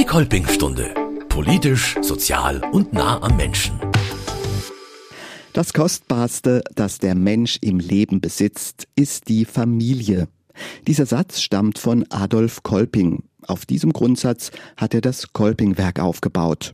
Die Kolpingstunde. Politisch, sozial und nah am Menschen. Das Kostbarste, das der Mensch im Leben besitzt, ist die Familie. Dieser Satz stammt von Adolf Kolping. Auf diesem Grundsatz hat er das Kolpingwerk aufgebaut.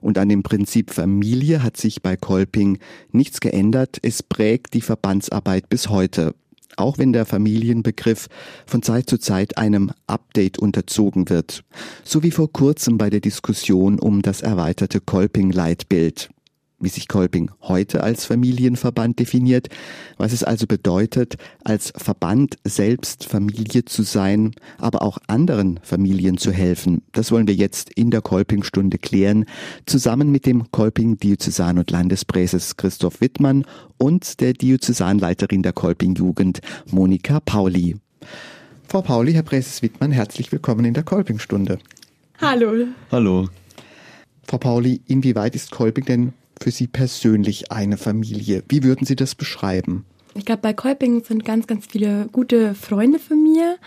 Und an dem Prinzip Familie hat sich bei Kolping nichts geändert. Es prägt die Verbandsarbeit bis heute. Auch wenn der Familienbegriff von Zeit zu Zeit einem Update unterzogen wird. So wie vor kurzem bei der Diskussion um das erweiterte Kolping-Leitbild wie sich Kolping heute als Familienverband definiert, was es also bedeutet, als Verband selbst Familie zu sein, aber auch anderen Familien zu helfen. Das wollen wir jetzt in der Kolping-Stunde klären, zusammen mit dem Kolping-Diözesan- und Landespräses Christoph Wittmann und der Diözesanleiterin der Kolping-Jugend, Monika Pauli. Frau Pauli, Herr Präses Wittmann, herzlich willkommen in der Kolping-Stunde. Hallo. Hallo. Frau Pauli, inwieweit ist Kolping denn für Sie persönlich eine Familie? Wie würden Sie das beschreiben? Ich glaube, bei Kolping sind ganz, ganz viele gute Freunde von mir.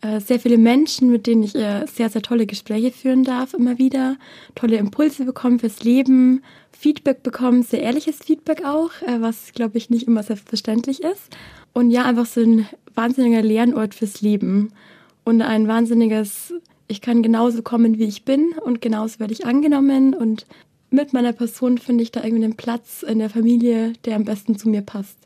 Äh, sehr viele Menschen, mit denen ich äh, sehr, sehr tolle Gespräche führen darf, immer wieder. Tolle Impulse bekommen fürs Leben, Feedback bekommen, sehr ehrliches Feedback auch, äh, was, glaube ich, nicht immer selbstverständlich ist. Und ja, einfach so ein wahnsinniger Lernort fürs Leben. Und ein wahnsinniges, ich kann genauso kommen, wie ich bin und genauso werde ich angenommen und mit meiner Person finde ich da irgendwie einen Platz in der Familie, der am besten zu mir passt.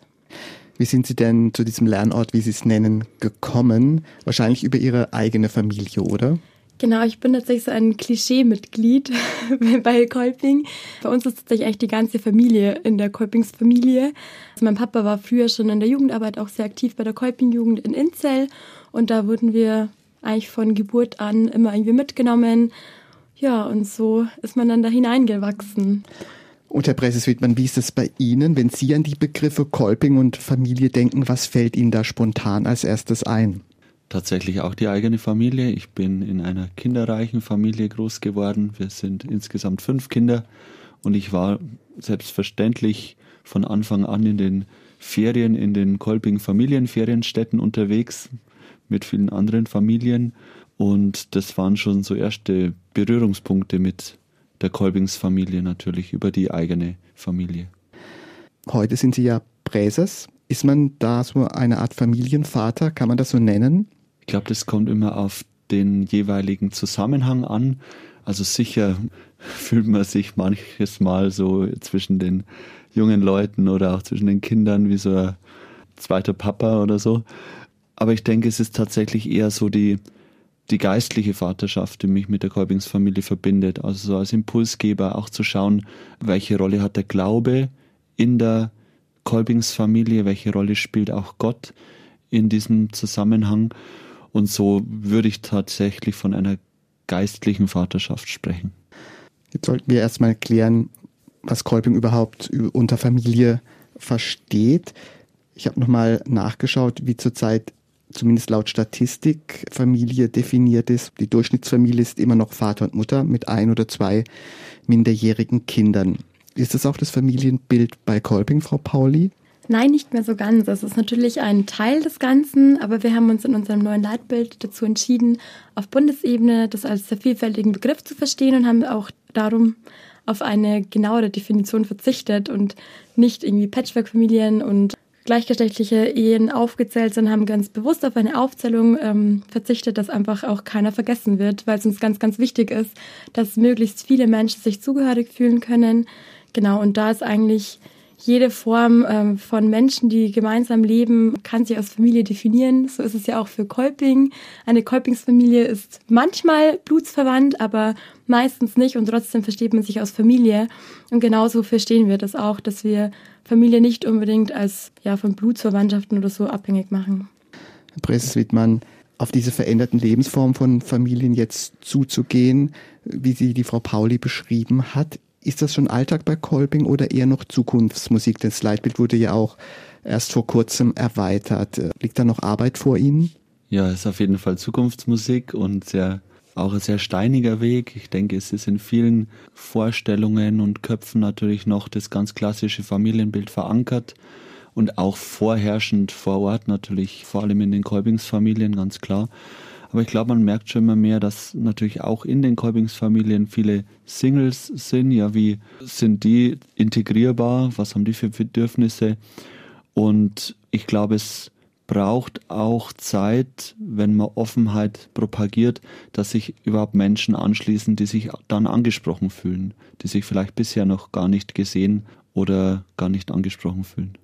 Wie sind Sie denn zu diesem Lernort, wie Sie es nennen, gekommen? Wahrscheinlich über Ihre eigene Familie, oder? Genau, ich bin tatsächlich so ein Klischee-Mitglied bei Kolping. Bei uns ist tatsächlich eigentlich die ganze Familie in der Kolpingsfamilie. Also mein Papa war früher schon in der Jugendarbeit auch sehr aktiv bei der Kolping-Jugend in Inzell und da wurden wir eigentlich von Geburt an immer irgendwie mitgenommen ja, und so ist man dann da hineingewachsen. Und Herr Präses-Wittmann, wie ist es bei Ihnen, wenn Sie an die Begriffe Kolping und Familie denken? Was fällt Ihnen da spontan als erstes ein? Tatsächlich auch die eigene Familie. Ich bin in einer kinderreichen Familie groß geworden. Wir sind insgesamt fünf Kinder und ich war selbstverständlich von Anfang an in den Ferien in den Kolping Familienferienstätten unterwegs mit vielen anderen Familien und das waren schon so erste Berührungspunkte mit der Kolbingsfamilie natürlich, über die eigene Familie. Heute sind Sie ja Präses. Ist man da so eine Art Familienvater? Kann man das so nennen? Ich glaube, das kommt immer auf den jeweiligen Zusammenhang an. Also sicher fühlt man sich manches Mal so zwischen den jungen Leuten oder auch zwischen den Kindern wie so ein zweiter Papa oder so. Aber ich denke, es ist tatsächlich eher so die die geistliche Vaterschaft, die mich mit der Kolbingsfamilie verbindet. Also so als Impulsgeber auch zu schauen, welche Rolle hat der Glaube in der Kolbingsfamilie, welche Rolle spielt auch Gott in diesem Zusammenhang. Und so würde ich tatsächlich von einer geistlichen Vaterschaft sprechen. Jetzt sollten wir erstmal klären, was Kolping überhaupt unter Familie versteht. Ich habe nochmal nachgeschaut, wie zurzeit zumindest laut Statistik Familie definiert ist. Die Durchschnittsfamilie ist immer noch Vater und Mutter mit ein oder zwei minderjährigen Kindern. Ist das auch das Familienbild bei Kolping, Frau Pauli? Nein, nicht mehr so ganz. Es ist natürlich ein Teil des Ganzen, aber wir haben uns in unserem neuen Leitbild dazu entschieden, auf Bundesebene das als sehr vielfältigen Begriff zu verstehen und haben auch darum auf eine genauere Definition verzichtet und nicht irgendwie Patchwork-Familien und gleichgeschlechtliche Ehen aufgezählt sind, haben ganz bewusst auf eine Aufzählung ähm, verzichtet, dass einfach auch keiner vergessen wird, weil es uns ganz, ganz wichtig ist, dass möglichst viele Menschen sich zugehörig fühlen können. Genau, und da ist eigentlich jede Form ähm, von Menschen, die gemeinsam leben, kann sich als Familie definieren. So ist es ja auch für Kolping. Eine Kolpingsfamilie ist manchmal blutsverwandt, aber meistens nicht und trotzdem versteht man sich als Familie. Und genauso verstehen wir das auch, dass wir Familie nicht unbedingt als ja, von Blutsverwandtschaften oder so abhängig machen. Herr Präses Wittmann, auf diese veränderten Lebensformen von Familien jetzt zuzugehen, wie sie die Frau Pauli beschrieben hat, ist das schon Alltag bei Kolping oder eher noch Zukunftsmusik? Das Leitbild wurde ja auch erst vor kurzem erweitert. Liegt da noch Arbeit vor Ihnen? Ja, es ist auf jeden Fall Zukunftsmusik und sehr auch ein sehr steiniger Weg. Ich denke, es ist in vielen Vorstellungen und Köpfen natürlich noch das ganz klassische Familienbild verankert und auch vorherrschend vor Ort natürlich, vor allem in den Kolbingsfamilien, ganz klar. Aber ich glaube, man merkt schon immer mehr, dass natürlich auch in den Kolbingsfamilien viele Singles sind. Ja, wie sind die integrierbar? Was haben die für Bedürfnisse? Und ich glaube, es braucht auch Zeit, wenn man Offenheit propagiert, dass sich überhaupt Menschen anschließen, die sich dann angesprochen fühlen, die sich vielleicht bisher noch gar nicht gesehen oder gar nicht angesprochen fühlen.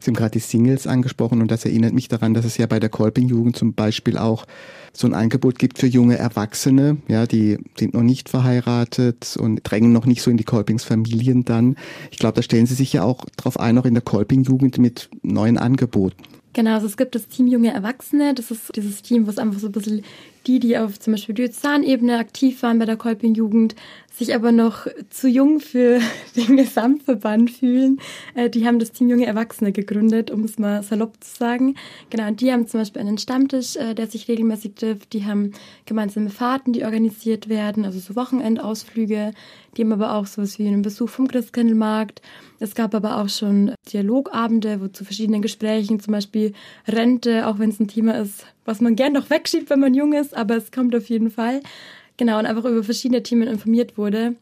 Sie haben gerade die Singles angesprochen und das erinnert mich daran, dass es ja bei der Kolping-Jugend zum Beispiel auch so ein Angebot gibt für junge Erwachsene, ja, die sind noch nicht verheiratet und drängen noch nicht so in die Kolpingsfamilien dann. Ich glaube, da stellen Sie sich ja auch drauf ein, auch in der Kolping-Jugend mit neuen Angeboten. Genau, also es gibt das Team Junge Erwachsene. Das ist dieses Team, was einfach so ein bisschen die, die auf zum Beispiel Diözesanebene aktiv waren bei der Kolping-Jugend, sich aber noch zu jung für den Gesamtverband fühlen, äh, die haben das Team Junge Erwachsene gegründet, um es mal salopp zu sagen. Genau, und die haben zum Beispiel einen Stammtisch, äh, der sich regelmäßig trifft. Die haben gemeinsame Fahrten, die organisiert werden, also so Wochenendausflüge. Die haben aber auch sowas wie einen Besuch vom Christkindlmarkt. Es gab aber auch schon Dialogabende, wo zu verschiedenen Gesprächen, zum Beispiel Rente, auch wenn es ein Thema ist, was man gern noch wegschiebt, wenn man jung ist, aber es kommt auf jeden Fall. Genau, und einfach über verschiedene Themen informiert wurde.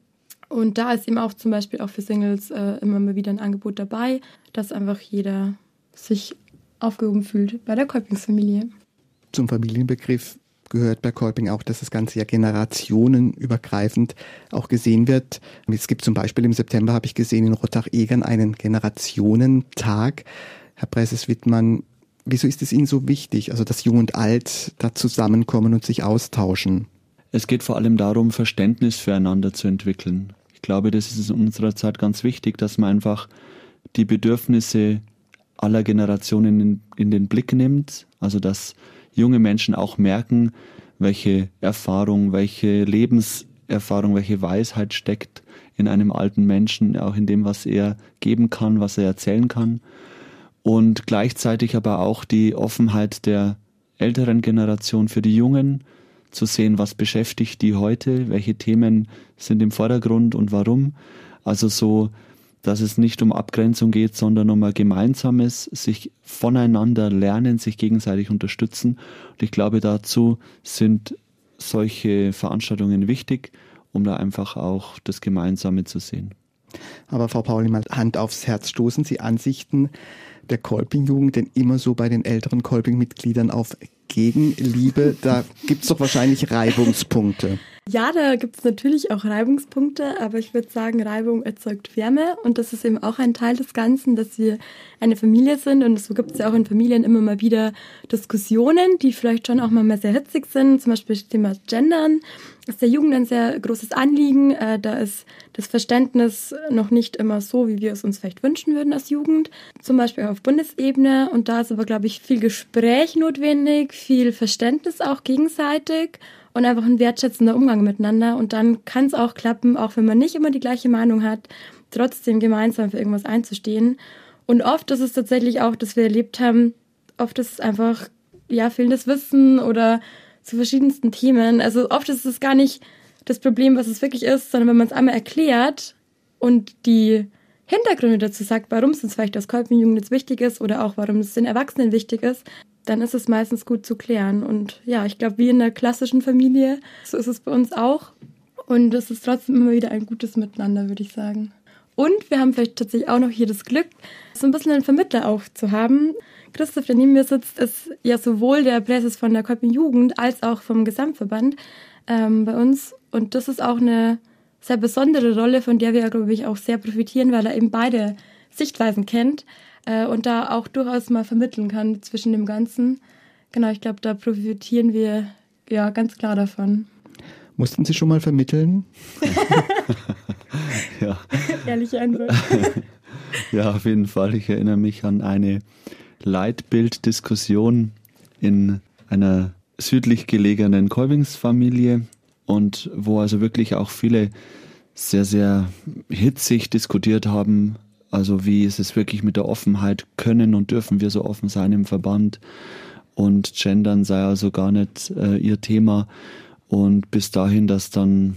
Und da ist eben auch zum Beispiel auch für Singles äh, immer mal wieder ein Angebot dabei, dass einfach jeder sich aufgehoben fühlt bei der Kolpingsfamilie. Zum Familienbegriff gehört bei Kolping auch, dass das Ganze ja generationenübergreifend auch gesehen wird. Es gibt zum Beispiel im September, habe ich gesehen, in Rottach-Egern einen Generationentag. Herr Preises-Wittmann, wieso ist es Ihnen so wichtig, also dass Jung und Alt da zusammenkommen und sich austauschen? Es geht vor allem darum, Verständnis füreinander zu entwickeln. Ich glaube, das ist in unserer Zeit ganz wichtig, dass man einfach die Bedürfnisse aller Generationen in, in den Blick nimmt. Also dass junge Menschen auch merken, welche Erfahrung, welche Lebenserfahrung, welche Weisheit steckt in einem alten Menschen, auch in dem, was er geben kann, was er erzählen kann. Und gleichzeitig aber auch die Offenheit der älteren Generation für die Jungen, zu sehen, was beschäftigt die heute, welche Themen sind im Vordergrund und warum. Also so dass es nicht um Abgrenzung geht, sondern um ein gemeinsames sich voneinander lernen, sich gegenseitig unterstützen. Und ich glaube, dazu sind solche Veranstaltungen wichtig, um da einfach auch das Gemeinsame zu sehen. Aber Frau Pauli, mal Hand aufs Herz stoßen Sie Ansichten der Kolping-Jugend denn immer so bei den älteren Kolping-Mitgliedern auf Gegenliebe? Da gibt es doch wahrscheinlich Reibungspunkte. Ja, da gibt es natürlich auch Reibungspunkte, aber ich würde sagen, Reibung erzeugt Wärme und das ist eben auch ein Teil des Ganzen, dass wir eine Familie sind und so gibt es ja auch in Familien immer mal wieder Diskussionen, die vielleicht schon auch mal sehr hitzig sind, zum Beispiel das Thema Gendern ist der Jugend ein sehr großes Anliegen. Äh, da ist das Verständnis noch nicht immer so, wie wir es uns vielleicht wünschen würden als Jugend, zum Beispiel auf Bundesebene und da ist aber, glaube ich, viel Gespräch notwendig, viel Verständnis auch gegenseitig und einfach ein wertschätzender Umgang miteinander. Und dann kann es auch klappen, auch wenn man nicht immer die gleiche Meinung hat, trotzdem gemeinsam für irgendwas einzustehen. Und oft ist es tatsächlich auch, dass wir erlebt haben, oft ist es einfach, ja, fehlendes Wissen oder zu verschiedensten Themen. Also oft ist es gar nicht das Problem, was es wirklich ist, sondern wenn man es einmal erklärt und die Hintergründe dazu sagt, warum es uns vielleicht als Kolpenjugend jetzt wichtig ist oder auch warum es den Erwachsenen wichtig ist, dann ist es meistens gut zu klären. Und ja, ich glaube, wie in der klassischen Familie, so ist es bei uns auch. Und es ist trotzdem immer wieder ein gutes Miteinander, würde ich sagen. Und wir haben vielleicht tatsächlich auch noch hier das Glück, so ein bisschen einen Vermittler auch zu haben. Christoph, der neben mir sitzt, ist ja sowohl der Präses von der Kolping Jugend als auch vom Gesamtverband ähm, bei uns. Und das ist auch eine sehr besondere Rolle, von der wir, glaube ich, auch sehr profitieren, weil er eben beide Sichtweisen kennt äh, und da auch durchaus mal vermitteln kann zwischen dem Ganzen. Genau, ich glaube, da profitieren wir ja ganz klar davon. Mussten Sie schon mal vermitteln? ja. Ehrliche Antwort. ja, auf jeden Fall. Ich erinnere mich an eine Leitbilddiskussion in einer südlich gelegenen Kolbingsfamilie und wo also wirklich auch viele sehr, sehr hitzig diskutiert haben, also wie ist es wirklich mit der Offenheit? Können und dürfen wir so offen sein im Verband? Und Gendern sei also gar nicht äh, ihr Thema. Und bis dahin, dass dann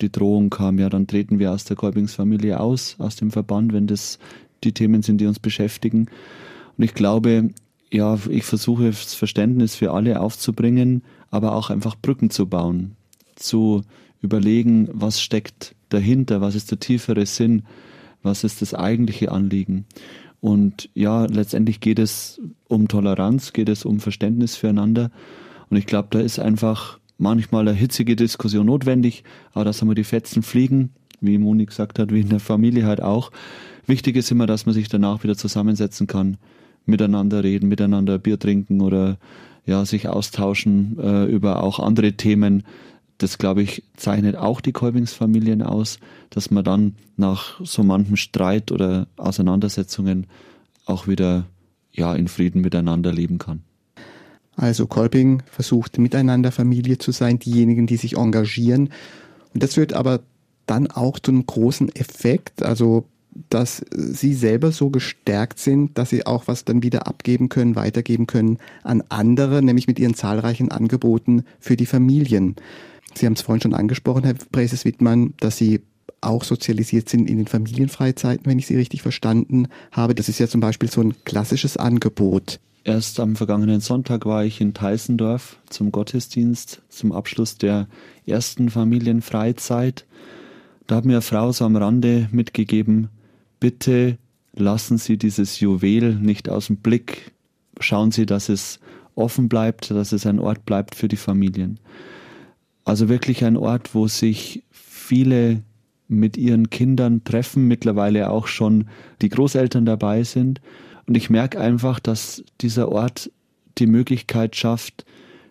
die Drohung kam, ja, dann treten wir aus der Kolbingsfamilie aus, aus dem Verband, wenn das die Themen sind, die uns beschäftigen. Und ich glaube, ja, ich versuche das Verständnis für alle aufzubringen, aber auch einfach Brücken zu bauen, zu überlegen, was steckt dahinter, was ist der tiefere Sinn, was ist das eigentliche Anliegen. Und ja, letztendlich geht es um Toleranz, geht es um Verständnis füreinander. Und ich glaube, da ist einfach manchmal eine hitzige Diskussion notwendig, aber dass einmal die Fetzen fliegen, wie Moni gesagt hat, wie in der Familie halt auch. Wichtig ist immer, dass man sich danach wieder zusammensetzen kann, miteinander reden, miteinander Bier trinken oder ja, sich austauschen äh, über auch andere Themen. Das, glaube ich, zeichnet auch die Kolbingsfamilien aus, dass man dann nach so manchem Streit oder Auseinandersetzungen auch wieder ja, in Frieden miteinander leben kann. Also Kolping versucht miteinander Familie zu sein, diejenigen, die sich engagieren. Und das führt aber dann auch zu einem großen Effekt, also dass sie selber so gestärkt sind, dass sie auch was dann wieder abgeben können, weitergeben können an andere, nämlich mit ihren zahlreichen Angeboten für die Familien. Sie haben es vorhin schon angesprochen, Herr Präses Wittmann, dass Sie auch sozialisiert sind in den Familienfreizeiten, wenn ich Sie richtig verstanden habe. Das ist ja zum Beispiel so ein klassisches Angebot. Erst am vergangenen Sonntag war ich in Teisendorf zum Gottesdienst, zum Abschluss der ersten Familienfreizeit. Da hat mir eine Frau so am Rande mitgegeben, bitte lassen Sie dieses Juwel nicht aus dem Blick. Schauen Sie, dass es offen bleibt, dass es ein Ort bleibt für die Familien. Also wirklich ein Ort, wo sich viele mit ihren Kindern treffen, mittlerweile auch schon die Großeltern dabei sind und ich merke einfach, dass dieser Ort die Möglichkeit schafft,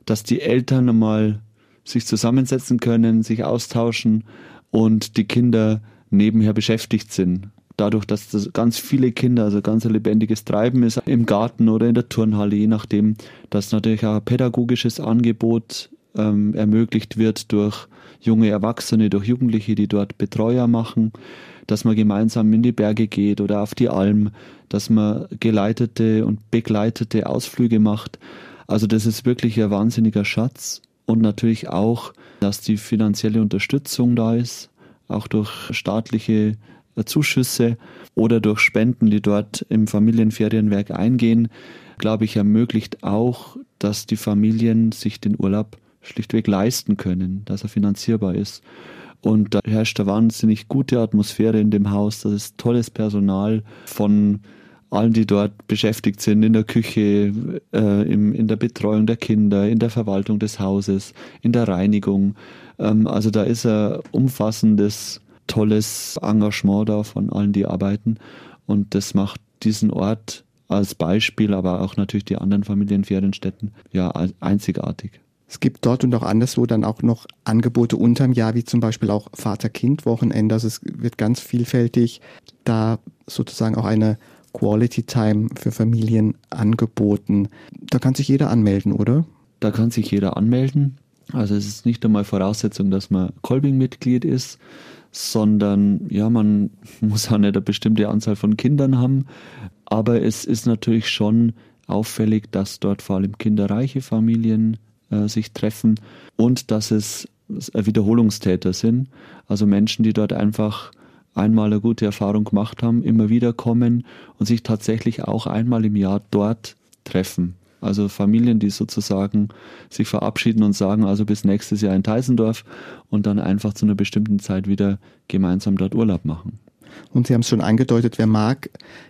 dass die Eltern einmal sich zusammensetzen können, sich austauschen und die Kinder nebenher beschäftigt sind. Dadurch, dass das ganz viele Kinder, also ganz ein lebendiges Treiben ist im Garten oder in der Turnhalle, je nachdem, dass natürlich auch ein pädagogisches Angebot ähm, ermöglicht wird durch junge Erwachsene, durch Jugendliche, die dort Betreuer machen dass man gemeinsam in die Berge geht oder auf die Alm, dass man geleitete und begleitete Ausflüge macht. Also das ist wirklich ein wahnsinniger Schatz. Und natürlich auch, dass die finanzielle Unterstützung da ist, auch durch staatliche Zuschüsse oder durch Spenden, die dort im Familienferienwerk eingehen, glaube ich, ermöglicht auch, dass die Familien sich den Urlaub schlichtweg leisten können, dass er finanzierbar ist. Und da herrscht eine wahnsinnig gute Atmosphäre in dem Haus. Das ist tolles Personal von allen, die dort beschäftigt sind, in der Küche, äh, im, in der Betreuung der Kinder, in der Verwaltung des Hauses, in der Reinigung. Ähm, also da ist ein umfassendes, tolles Engagement da von allen, die arbeiten. Und das macht diesen Ort als Beispiel, aber auch natürlich die anderen Familienferienstätten ja einzigartig. Es gibt dort und auch anderswo dann auch noch Angebote unterm Jahr, wie zum Beispiel auch Vater-Kind-Wochenende. Also es wird ganz vielfältig da sozusagen auch eine Quality Time für Familien angeboten. Da kann sich jeder anmelden, oder? Da kann sich jeder anmelden. Also es ist nicht einmal Voraussetzung, dass man Kolbing-Mitglied ist, sondern ja, man muss auch nicht eine bestimmte Anzahl von Kindern haben. Aber es ist natürlich schon auffällig, dass dort vor allem kinderreiche Familien äh, sich treffen und dass es Wiederholungstäter sind, also Menschen, die dort einfach einmal eine gute Erfahrung gemacht haben, immer wieder kommen und sich tatsächlich auch einmal im Jahr dort treffen. Also Familien, die sozusagen sich verabschieden und sagen, also bis nächstes Jahr in Teisendorf und dann einfach zu einer bestimmten Zeit wieder gemeinsam dort Urlaub machen. Und Sie haben es schon angedeutet, wer mag,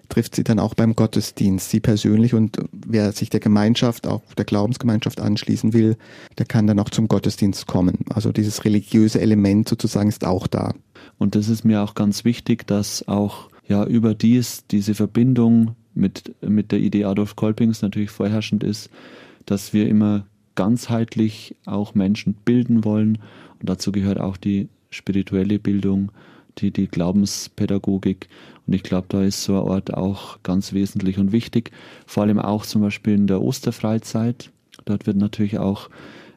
trifft Sie dann auch beim Gottesdienst, Sie persönlich. Und wer sich der Gemeinschaft, auch der Glaubensgemeinschaft anschließen will, der kann dann auch zum Gottesdienst kommen. Also dieses religiöse Element sozusagen ist auch da. Und das ist mir auch ganz wichtig, dass auch ja überdies diese Verbindung mit, mit der Idee Adolf Kolpings natürlich vorherrschend ist, dass wir immer ganzheitlich auch Menschen bilden wollen. Und dazu gehört auch die spirituelle Bildung die, die Glaubenspädagogik. Und ich glaube, da ist so ein Ort auch ganz wesentlich und wichtig. Vor allem auch zum Beispiel in der Osterfreizeit. Dort wird natürlich auch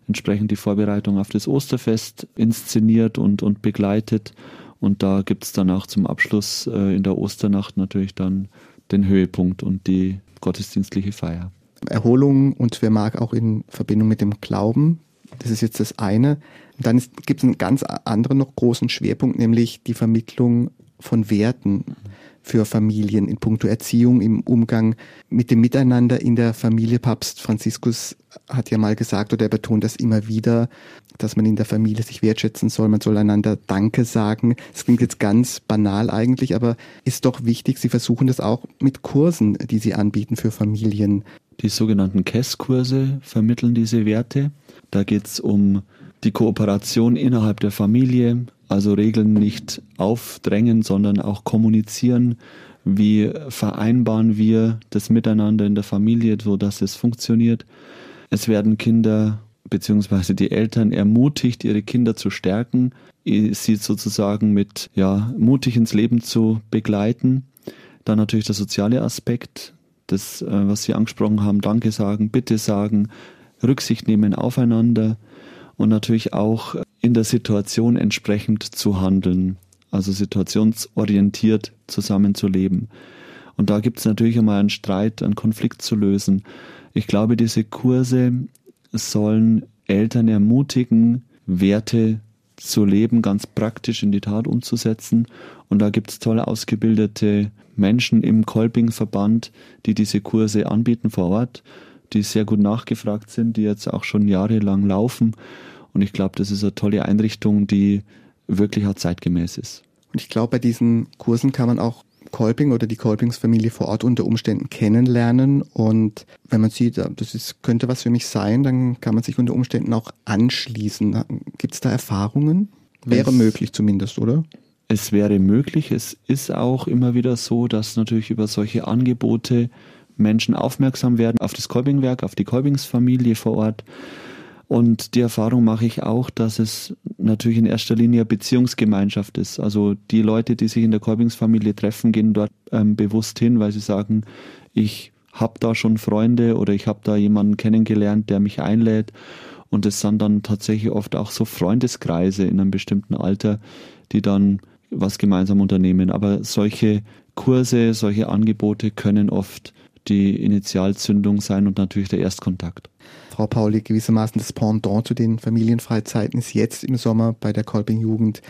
entsprechend die Vorbereitung auf das Osterfest inszeniert und, und begleitet. Und da gibt es dann auch zum Abschluss äh, in der Osternacht natürlich dann den Höhepunkt und die gottesdienstliche Feier. Erholung und wer mag auch in Verbindung mit dem Glauben. Das ist jetzt das eine. Dann gibt es einen ganz anderen noch großen Schwerpunkt, nämlich die Vermittlung von Werten. für Familien in puncto Erziehung, im Umgang mit dem Miteinander in der Familie. Papst Franziskus hat ja mal gesagt oder er betont das immer wieder, dass man in der Familie sich wertschätzen soll, man soll einander Danke sagen. Das klingt jetzt ganz banal eigentlich, aber ist doch wichtig. Sie versuchen das auch mit Kursen, die Sie anbieten für Familien. Die sogenannten KESS-Kurse vermitteln diese Werte. Da geht es um die Kooperation innerhalb der Familie, also Regeln nicht aufdrängen, sondern auch kommunizieren. Wie vereinbaren wir das Miteinander in der Familie, so dass es funktioniert? Es werden Kinder bzw. die Eltern ermutigt, ihre Kinder zu stärken, sie sozusagen mit ja, mutig ins Leben zu begleiten. Dann natürlich der soziale Aspekt, das, äh, was Sie angesprochen haben, Danke sagen, Bitte sagen, Rücksicht nehmen aufeinander, und natürlich auch in der Situation entsprechend zu handeln, also situationsorientiert zusammenzuleben. Und da gibt es natürlich einmal einen Streit, einen Konflikt zu lösen. Ich glaube, diese Kurse sollen Eltern ermutigen, Werte zu leben, ganz praktisch in die Tat umzusetzen. Und da gibt es toll ausgebildete Menschen im Kolping-Verband, die diese Kurse anbieten vor Ort, die sehr gut nachgefragt sind, die jetzt auch schon jahrelang laufen und ich glaube, das ist eine tolle Einrichtung, die wirklich auch zeitgemäß ist. Und ich glaube, bei diesen Kursen kann man auch Kolping oder die Kolpingsfamilie vor Ort unter Umständen kennenlernen. Und wenn man sieht, das ist, könnte was für mich sein, dann kann man sich unter Umständen auch anschließen. Gibt es da Erfahrungen? Wäre es, möglich zumindest, oder? Es wäre möglich. Es ist auch immer wieder so, dass natürlich über solche Angebote Menschen aufmerksam werden auf das Kolpingwerk, auf die Kolpingsfamilie vor Ort. Und die Erfahrung mache ich auch, dass es natürlich in erster Linie Beziehungsgemeinschaft ist. Also die Leute, die sich in der Kolbingsfamilie treffen, gehen dort ähm, bewusst hin, weil sie sagen, ich habe da schon Freunde oder ich habe da jemanden kennengelernt, der mich einlädt. Und es sind dann tatsächlich oft auch so Freundeskreise in einem bestimmten Alter, die dann was gemeinsam unternehmen. Aber solche Kurse, solche Angebote können oft die Initialzündung sein und natürlich der Erstkontakt. Frau Pauli, gewissermaßen das Pendant zu den Familienfreizeiten ist jetzt im Sommer bei der Kolping-Jugend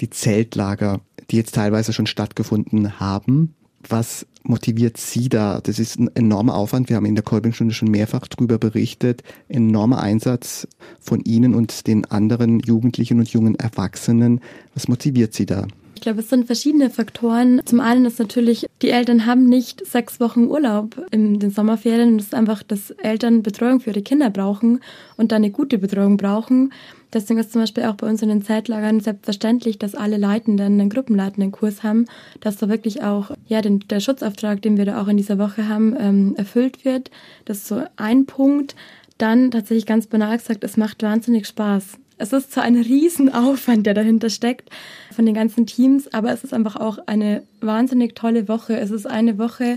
die Zeltlager, die jetzt teilweise schon stattgefunden haben. Was motiviert Sie da? Das ist ein enormer Aufwand. Wir haben in der Kolpingstunde schon mehrfach darüber berichtet. Enormer Einsatz von Ihnen und den anderen Jugendlichen und jungen Erwachsenen. Was motiviert Sie da? Ich glaube, es sind verschiedene Faktoren. Zum einen ist natürlich, die Eltern haben nicht sechs Wochen Urlaub in den Sommerferien. Es ist einfach, dass Eltern Betreuung für ihre Kinder brauchen und da eine gute Betreuung brauchen. Deswegen ist zum Beispiel auch bei uns in den Zeitlagern selbstverständlich, dass alle Leitenden einen gruppenleitenden Kurs haben, dass da wirklich auch ja den, der Schutzauftrag, den wir da auch in dieser Woche haben, ähm, erfüllt wird. Das ist so ein Punkt. Dann tatsächlich ganz banal gesagt, es macht wahnsinnig Spaß. Es ist zwar ein Riesenaufwand, der dahinter steckt von den ganzen Teams, aber es ist einfach auch eine wahnsinnig tolle Woche. Es ist eine Woche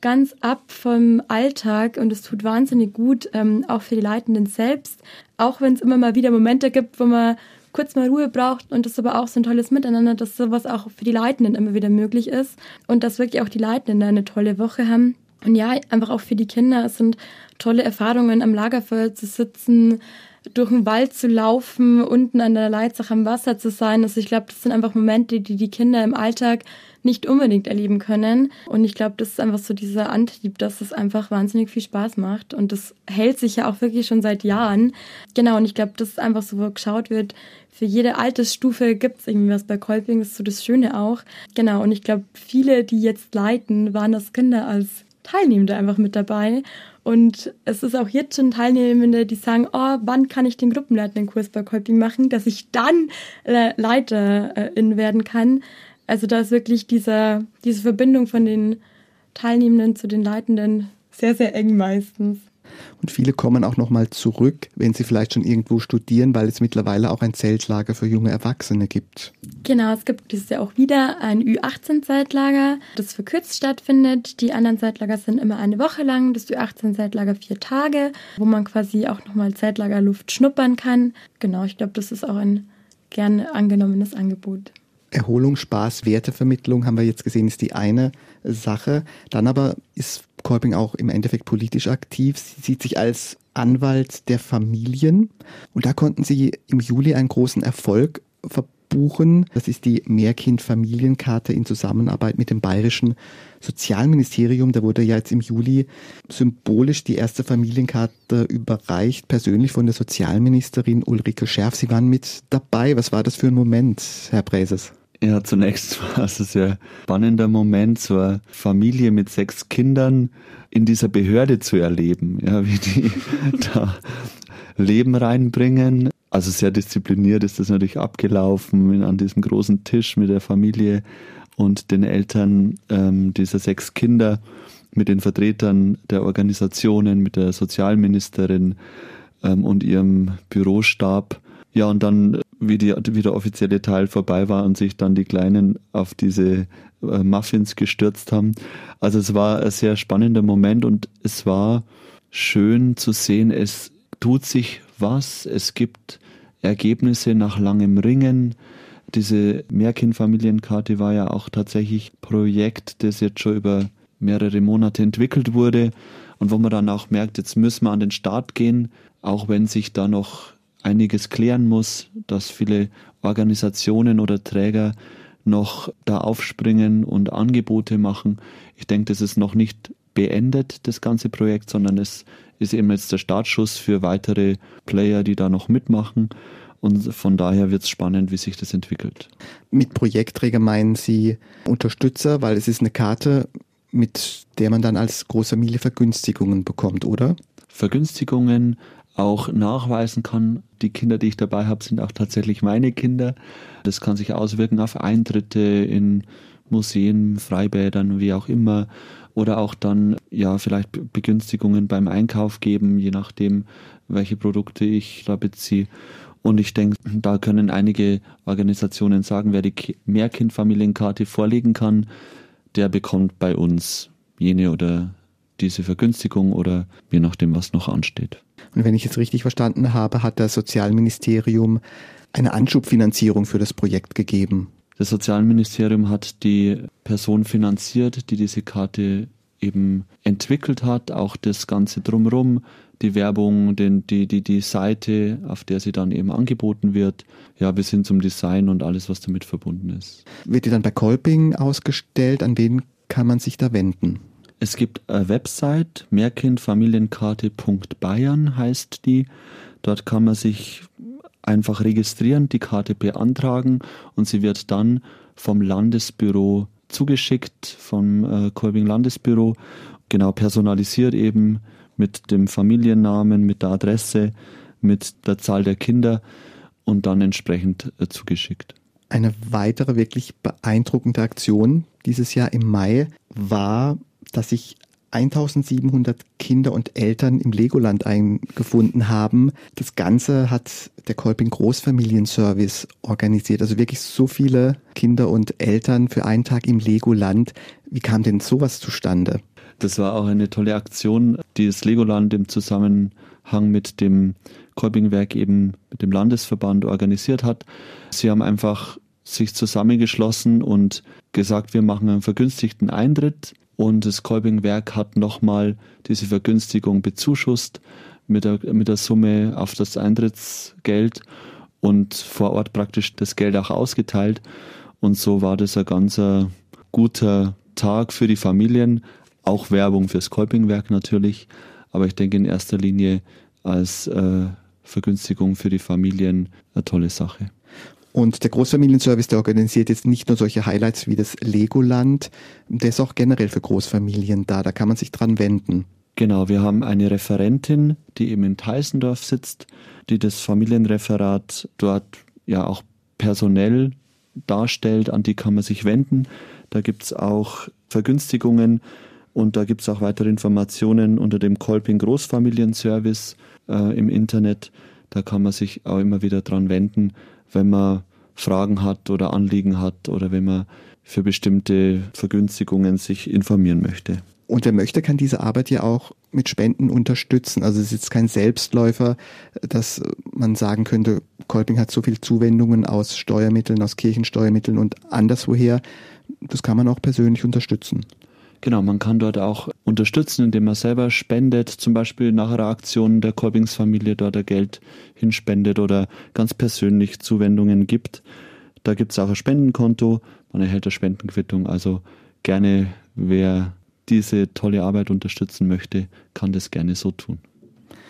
ganz ab vom Alltag und es tut wahnsinnig gut, ähm, auch für die Leitenden selbst. Auch wenn es immer mal wieder Momente gibt, wo man kurz mal Ruhe braucht und das aber auch so ein tolles Miteinander, dass sowas auch für die Leitenden immer wieder möglich ist und dass wirklich auch die Leitenden eine tolle Woche haben. Und ja, einfach auch für die Kinder. Es sind tolle Erfahrungen, am Lagerfeuer zu sitzen, durch den Wald zu laufen, unten an der Leitzach am Wasser zu sein. Also ich glaube, das sind einfach Momente, die die Kinder im Alltag nicht unbedingt erleben können. Und ich glaube, das ist einfach so dieser Antrieb, dass es einfach wahnsinnig viel Spaß macht. Und das hält sich ja auch wirklich schon seit Jahren. Genau, und ich glaube, das ist einfach so, wo geschaut wird, für jede Altersstufe gibt es irgendwie was bei Kolping. Das ist so das Schöne auch. Genau, und ich glaube, viele, die jetzt leiten, waren das Kinder als Teilnehmende einfach mit dabei. Und es ist auch jetzt schon Teilnehmende, die sagen, oh, wann kann ich den gruppenleitenden Kurs bei Kolping machen, dass ich dann äh, Leiterin werden kann. Also da ist wirklich dieser, diese Verbindung von den Teilnehmenden zu den Leitenden sehr, sehr eng meistens. Und viele kommen auch nochmal zurück, wenn sie vielleicht schon irgendwo studieren, weil es mittlerweile auch ein Zeltlager für junge Erwachsene gibt. Genau, es gibt dieses Jahr auch wieder ein Ü18-Zeltlager, das verkürzt stattfindet. Die anderen Zeltlager sind immer eine Woche lang, das Ü18-Zeltlager vier Tage, wo man quasi auch nochmal Zeltlagerluft schnuppern kann. Genau, ich glaube, das ist auch ein gern angenommenes Angebot. Erholung, Spaß, Wertevermittlung haben wir jetzt gesehen, ist die eine Sache. Dann aber ist Kolping auch im Endeffekt politisch aktiv. Sie sieht sich als Anwalt der Familien. Und da konnten sie im Juli einen großen Erfolg buchen. Das ist die Mehrkind-Familienkarte in Zusammenarbeit mit dem Bayerischen Sozialministerium. Da wurde ja jetzt im Juli symbolisch die erste Familienkarte überreicht, persönlich von der Sozialministerin Ulrike Scherf. Sie waren mit dabei. Was war das für ein Moment, Herr Präses? Ja, zunächst war es ein sehr spannender Moment, so eine Familie mit sechs Kindern in dieser Behörde zu erleben, ja, wie die da Leben reinbringen. Also sehr diszipliniert ist das natürlich abgelaufen an diesem großen Tisch mit der Familie und den Eltern ähm, dieser sechs Kinder, mit den Vertretern der Organisationen, mit der Sozialministerin ähm, und ihrem Bürostab. Ja, und dann, wie, die, wie der offizielle Teil vorbei war und sich dann die Kleinen auf diese äh, Muffins gestürzt haben. Also es war ein sehr spannender Moment und es war schön zu sehen, es tut sich was, es gibt Ergebnisse nach langem Ringen. Diese Mehrkindfamilienkarte war ja auch tatsächlich Projekt, das jetzt schon über mehrere Monate entwickelt wurde und wo man dann auch merkt, jetzt müssen wir an den Start gehen, auch wenn sich da noch einiges klären muss, dass viele Organisationen oder Träger noch da aufspringen und Angebote machen. Ich denke, das ist noch nicht beendet, das ganze Projekt, sondern es ist eben jetzt der Startschuss für weitere Player, die da noch mitmachen. Und von daher wird es spannend, wie sich das entwickelt. Mit Projektträger meinen Sie Unterstützer, weil es ist eine Karte, mit der man dann als Großfamilie Vergünstigungen bekommt, oder? Vergünstigungen auch nachweisen kann, die Kinder, die ich dabei habe, sind auch tatsächlich meine Kinder. Das kann sich auswirken auf Eintritte in Museen, Freibädern, wie auch immer oder auch dann ja vielleicht Begünstigungen beim Einkauf geben, je nachdem, welche Produkte ich da beziehe. Und ich denke, da können einige Organisationen sagen, wer die Mehrkindfamilienkarte vorlegen kann, der bekommt bei uns jene oder diese Vergünstigung oder je nachdem, was noch ansteht. Und wenn ich jetzt richtig verstanden habe, hat das Sozialministerium eine Anschubfinanzierung für das Projekt gegeben. Das Sozialministerium hat die Person finanziert, die diese Karte eben entwickelt hat, auch das Ganze drumherum, die Werbung, den, die, die, die Seite, auf der sie dann eben angeboten wird, ja, bis hin zum Design und alles, was damit verbunden ist. Wird die dann bei Kolping ausgestellt? An wen kann man sich da wenden? Es gibt eine Website, mehrkindfamilienkarte.bayern heißt die. Dort kann man sich einfach registrieren, die Karte beantragen und sie wird dann vom Landesbüro zugeschickt, vom äh, Kolbing Landesbüro, genau personalisiert eben mit dem Familiennamen, mit der Adresse, mit der Zahl der Kinder und dann entsprechend äh, zugeschickt. Eine weitere wirklich beeindruckende Aktion dieses Jahr im Mai war, dass sich 1700 Kinder und Eltern im Legoland eingefunden haben. Das Ganze hat der Kolping Großfamilienservice organisiert. Also wirklich so viele Kinder und Eltern für einen Tag im Legoland. Wie kam denn sowas zustande? Das war auch eine tolle Aktion, die das Legoland im Zusammenhang mit dem Kolpingwerk eben mit dem Landesverband organisiert hat. Sie haben einfach sich zusammengeschlossen und gesagt, wir machen einen vergünstigten Eintritt und das Kolbing-Werk hat nochmal diese Vergünstigung bezuschusst mit der, mit der Summe auf das Eintrittsgeld und vor Ort praktisch das Geld auch ausgeteilt. Und so war das ein ganz guter Tag für die Familien, auch Werbung fürs Kolpingwerk natürlich, aber ich denke in erster Linie als äh, Vergünstigung für die Familien eine tolle Sache. Und der Großfamilienservice, der organisiert jetzt nicht nur solche Highlights wie das Legoland, der ist auch generell für Großfamilien da, da kann man sich dran wenden. Genau, wir haben eine Referentin, die eben in Teisendorf sitzt, die das Familienreferat dort ja auch personell darstellt, an die kann man sich wenden. Da gibt es auch Vergünstigungen und da gibt es auch weitere Informationen unter dem Kolping Großfamilienservice äh, im Internet. Da kann man sich auch immer wieder dran wenden wenn man Fragen hat oder Anliegen hat oder wenn man für bestimmte Vergünstigungen sich informieren möchte. Und wer möchte, kann diese Arbeit ja auch mit Spenden unterstützen. Also es ist jetzt kein Selbstläufer, dass man sagen könnte, Kolping hat so viel Zuwendungen aus Steuermitteln, aus Kirchensteuermitteln und anderswoher. Das kann man auch persönlich unterstützen. Genau, man kann dort auch unterstützen, indem man selber spendet, zum Beispiel nach einer Aktion der Kolbingsfamilie dort Geld hinspendet oder ganz persönlich Zuwendungen gibt. Da gibt es auch ein Spendenkonto, man erhält eine Spendenquittung. Also gerne, wer diese tolle Arbeit unterstützen möchte, kann das gerne so tun.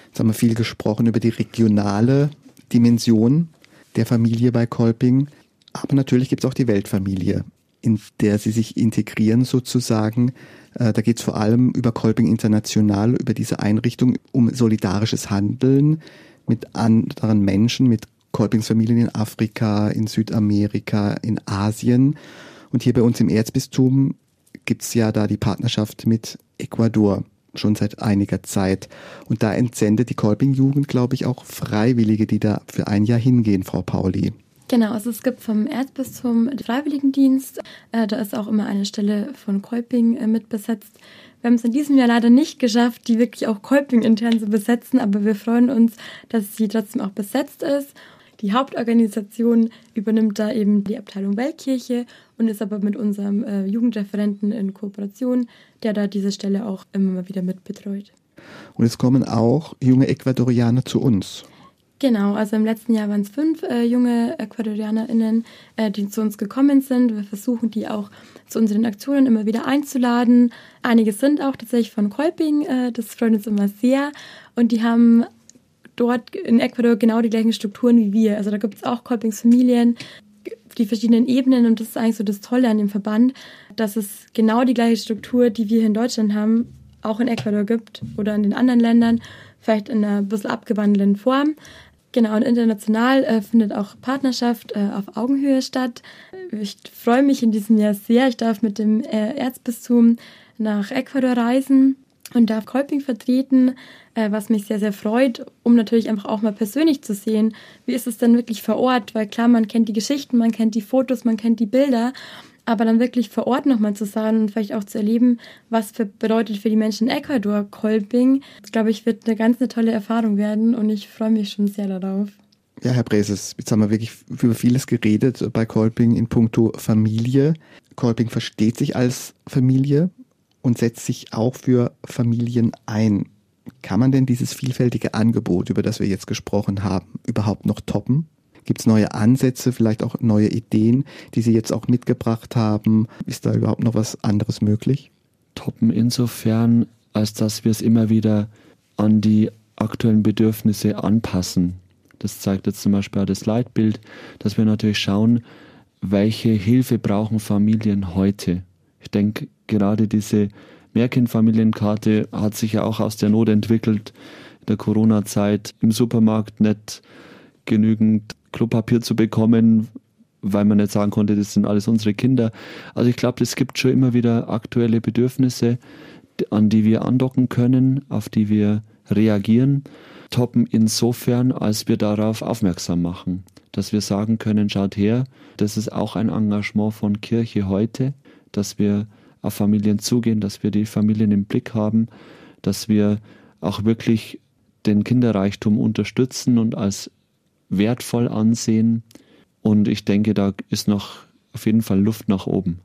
Jetzt haben wir viel gesprochen über die regionale Dimension der Familie bei Kolping. Aber natürlich gibt es auch die Weltfamilie, in der sie sich integrieren sozusagen. Äh, da geht es vor allem über Kolping International, über diese Einrichtung, um solidarisches Handeln mit anderen Menschen, mit Kolpings Familien in Afrika, in Südamerika, in Asien. Und hier bei uns im Erzbistum gibt es ja da die Partnerschaft mit Ecuador schon seit einiger Zeit. Und da entsendet die Kolping-Jugend, glaube ich, auch Freiwillige, die da für ein Jahr hingehen, Frau Pauli. Genau, also es gibt vom Erzbistum den Freiwilligendienst. Äh, da ist auch immer eine Stelle von Kolping äh, mit besetzt. Wir haben es in diesem Jahr leider nicht geschafft, die wirklich auch Kolping intern zu besetzen, aber wir freuen uns, dass sie trotzdem auch besetzt ist. Die Hauptorganisation übernimmt da eben die Abteilung Weltkirche und ist aber mit unserem äh, Jugendreferenten in Kooperation, der da diese Stelle auch immer wieder mitbetreut. Und es kommen auch junge Ecuadorianer zu uns. Genau, also im letzten Jahr waren es fünf äh, junge EcuadorianerInnen, äh, die zu uns gekommen sind. Wir versuchen die auch zu unseren Aktionen immer wieder einzuladen. Einige sind auch tatsächlich von Kolping, äh, das freut uns immer sehr. Und die haben dort in Ecuador genau die gleichen Strukturen wie wir. Also da gibt es auch Kolpings Familien, die verschiedenen Ebenen und das ist eigentlich so das Tolle an dem Verband, dass es genau die gleiche Struktur, die wir hier in Deutschland haben, auch in Ecuador gibt oder in den anderen Ländern, vielleicht in einer ein bisschen abgewandelten Form. Genau, und international äh, findet auch Partnerschaft äh, auf Augenhöhe statt. Ich freue mich in diesem Jahr sehr. Ich darf mit dem äh, Erzbistum nach Ecuador reisen und darf Kolping vertreten, äh, was mich sehr, sehr freut, um natürlich einfach auch mal persönlich zu sehen, wie ist es denn wirklich vor Ort, weil klar, man kennt die Geschichten, man kennt die Fotos, man kennt die Bilder, aber dann wirklich vor Ort nochmal zu sein und vielleicht auch zu erleben, was für, bedeutet für die Menschen in Ecuador Kolping, glaube ich, wird eine ganz eine tolle Erfahrung werden und ich freue mich schon sehr darauf. Ja, Herr Breses, jetzt haben wir wirklich über vieles geredet bei Kolping in puncto Familie. Kolping versteht sich als Familie und setzt sich auch für Familien ein. Kann man denn dieses vielfältige Angebot, über das wir jetzt gesprochen haben, überhaupt noch toppen? Gibt es neue Ansätze, vielleicht auch neue Ideen, die Sie jetzt auch mitgebracht haben? Ist da überhaupt noch was anderes möglich? Toppen insofern, als dass wir es immer wieder an die aktuellen Bedürfnisse anpassen. Das zeigt jetzt zum Beispiel auch das Leitbild, dass wir natürlich schauen, welche Hilfe brauchen Familien heute. Ich denke, gerade diese Mehrkindfamilienkarte hat sich ja auch aus der Not entwickelt, in der Corona-Zeit im Supermarkt nicht genügend Klopapier zu bekommen, weil man nicht sagen konnte, das sind alles unsere Kinder. Also ich glaube, es gibt schon immer wieder aktuelle Bedürfnisse, an die wir andocken können, auf die wir reagieren. Toppen insofern, als wir darauf aufmerksam machen, dass wir sagen können, schaut her, das ist auch ein Engagement von Kirche heute, dass wir auf Familien zugehen, dass wir die Familien im Blick haben, dass wir auch wirklich den Kinderreichtum unterstützen und als wertvoll ansehen. Und ich denke, da ist noch auf jeden Fall Luft nach oben.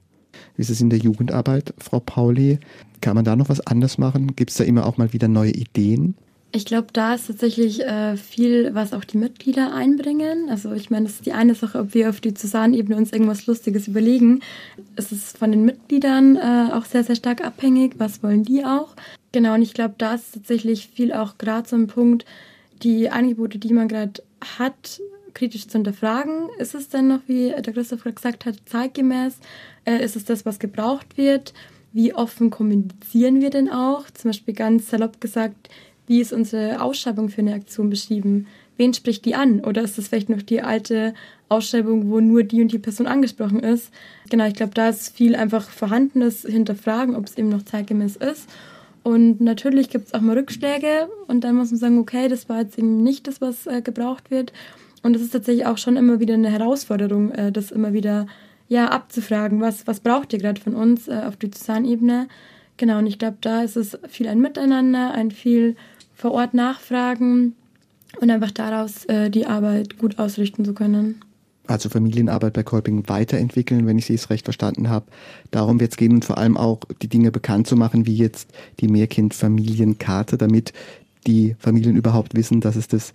Wie ist es in der Jugendarbeit, Frau Pauli? Kann man da noch was anders machen? Gibt es da immer auch mal wieder neue Ideen? Ich glaube, da ist tatsächlich äh, viel, was auch die Mitglieder einbringen. Also ich meine, das ist die eine Sache, ob wir auf die Zusammenebene uns irgendwas Lustiges überlegen. Es ist von den Mitgliedern äh, auch sehr, sehr stark abhängig. Was wollen die auch? Genau, und ich glaube, da ist tatsächlich viel auch gerade so ein Punkt, die Angebote, die man gerade hat, kritisch zu hinterfragen. Ist es denn noch, wie der Christopher gesagt hat, zeitgemäß? Äh, ist es das, was gebraucht wird? Wie offen kommunizieren wir denn auch? Zum Beispiel ganz salopp gesagt, wie ist unsere Ausschreibung für eine Aktion beschrieben? Wen spricht die an? Oder ist das vielleicht noch die alte Ausschreibung, wo nur die und die Person angesprochen ist? Genau, ich glaube, da ist viel einfach vorhandenes Hinterfragen, ob es eben noch zeitgemäß ist. Und natürlich gibt es auch mal Rückschläge und dann muss man sagen, okay, das war jetzt eben nicht das, was äh, gebraucht wird. Und es ist tatsächlich auch schon immer wieder eine Herausforderung, äh, das immer wieder ja, abzufragen, was, was braucht ihr gerade von uns äh, auf der Zusammenebene. Genau, und ich glaube, da ist es viel ein Miteinander, ein viel vor Ort nachfragen und einfach daraus äh, die Arbeit gut ausrichten zu können also Familienarbeit bei Kolping weiterentwickeln, wenn ich Sie es recht verstanden habe. Darum wird es gehen und vor allem auch die Dinge bekannt zu machen, wie jetzt die Mehrkind-Familienkarte, damit die Familien überhaupt wissen, dass es das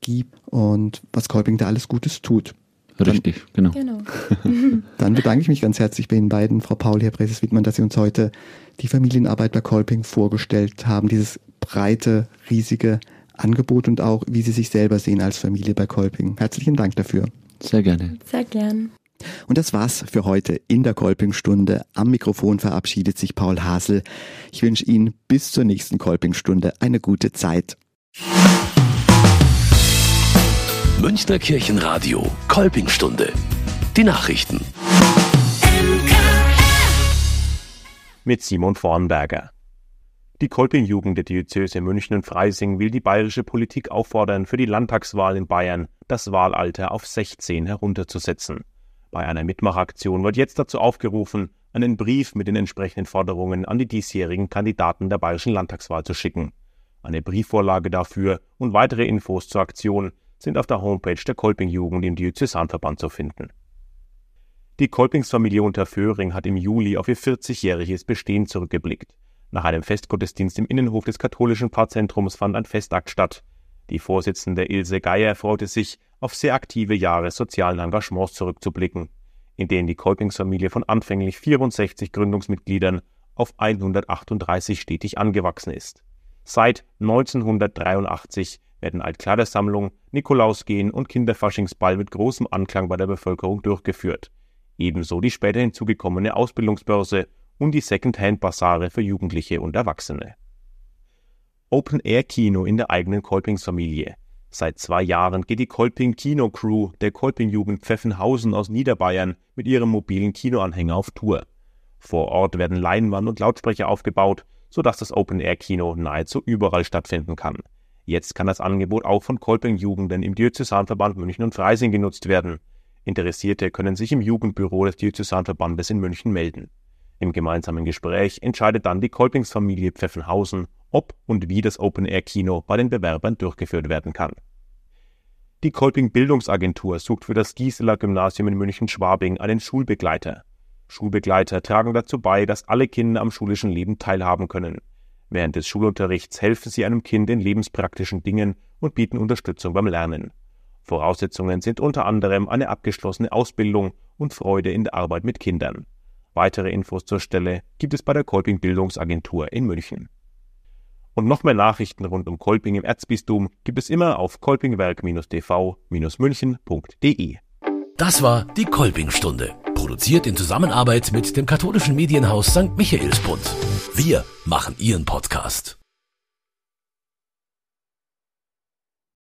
gibt und was Kolping da alles Gutes tut. Richtig, genau. Genau. Dann bedanke ich mich ganz herzlich bei Ihnen beiden, Frau Pauli, Herr Präses-Wittmann, dass Sie uns heute die Familienarbeit bei Kolping vorgestellt haben, dieses breite, riesige Angebot und auch, wie Sie sich selber sehen als Familie bei Kolping. Herzlichen Dank dafür. Sehr gerne. Sehr gern. Und das war's für heute in der Kolpingstunde. Am Mikrofon verabschiedet sich Paul Hasel. Ich wünsche Ihnen bis zur nächsten Kolpingstunde eine gute Zeit. Münchner Kirchenradio Kolpingstunde. Die Nachrichten. Mit Simon Vornberger. Die Kolping-Jugend der Diözese München und Freising will die bayerische Politik auffordern, für die Landtagswahl in Bayern das Wahlalter auf 16 herunterzusetzen. Bei einer Mitmachaktion wird jetzt dazu aufgerufen, einen Brief mit den entsprechenden Forderungen an die diesjährigen Kandidaten der bayerischen Landtagswahl zu schicken. Eine Briefvorlage dafür und weitere Infos zur Aktion sind auf der Homepage der Kolping-Jugend im Diözesanverband zu finden. Die Kolpingsfamilie Unterföhring hat im Juli auf ihr 40-jähriges Bestehen zurückgeblickt. Nach einem Festgottesdienst im Innenhof des katholischen Pfarrzentrums fand ein Festakt statt. Die Vorsitzende Ilse Geier freute sich, auf sehr aktive Jahre sozialen Engagements zurückzublicken, in denen die Kolpingsfamilie von anfänglich 64 Gründungsmitgliedern auf 138 stetig angewachsen ist. Seit 1983 werden Altkleidersammlung, Nikolausgehen und Kinderfaschingsball mit großem Anklang bei der Bevölkerung durchgeführt. Ebenso die später hinzugekommene Ausbildungsbörse und die Second-Hand-Basare für Jugendliche und Erwachsene. Open-Air-Kino in der eigenen Kolpingsfamilie. Seit zwei Jahren geht die Kolping Kino Crew der Kolping Jugend Pfeffenhausen aus Niederbayern mit ihrem mobilen Kinoanhänger auf Tour. Vor Ort werden Leinwand und Lautsprecher aufgebaut, sodass das Open-Air-Kino nahezu überall stattfinden kann. Jetzt kann das Angebot auch von Kolping Jugenden im Diözesanverband München und Freising genutzt werden. Interessierte können sich im Jugendbüro des Diözesanverbandes in München melden. Im gemeinsamen Gespräch entscheidet dann die Kolpingsfamilie Pfeffenhausen, ob und wie das Open-Air-Kino bei den Bewerbern durchgeführt werden kann. Die Kolping Bildungsagentur sucht für das Gieseler Gymnasium in München-Schwabing einen Schulbegleiter. Schulbegleiter tragen dazu bei, dass alle Kinder am schulischen Leben teilhaben können. Während des Schulunterrichts helfen sie einem Kind in lebenspraktischen Dingen und bieten Unterstützung beim Lernen. Voraussetzungen sind unter anderem eine abgeschlossene Ausbildung und Freude in der Arbeit mit Kindern. Weitere Infos zur Stelle gibt es bei der Kolping Bildungsagentur in München. Und noch mehr Nachrichten rund um Kolping im Erzbistum gibt es immer auf kolpingwerk-tv-münchen.de. Das war die Kolpingstunde. Produziert in Zusammenarbeit mit dem katholischen Medienhaus St. Michaelsbund. Wir machen Ihren Podcast.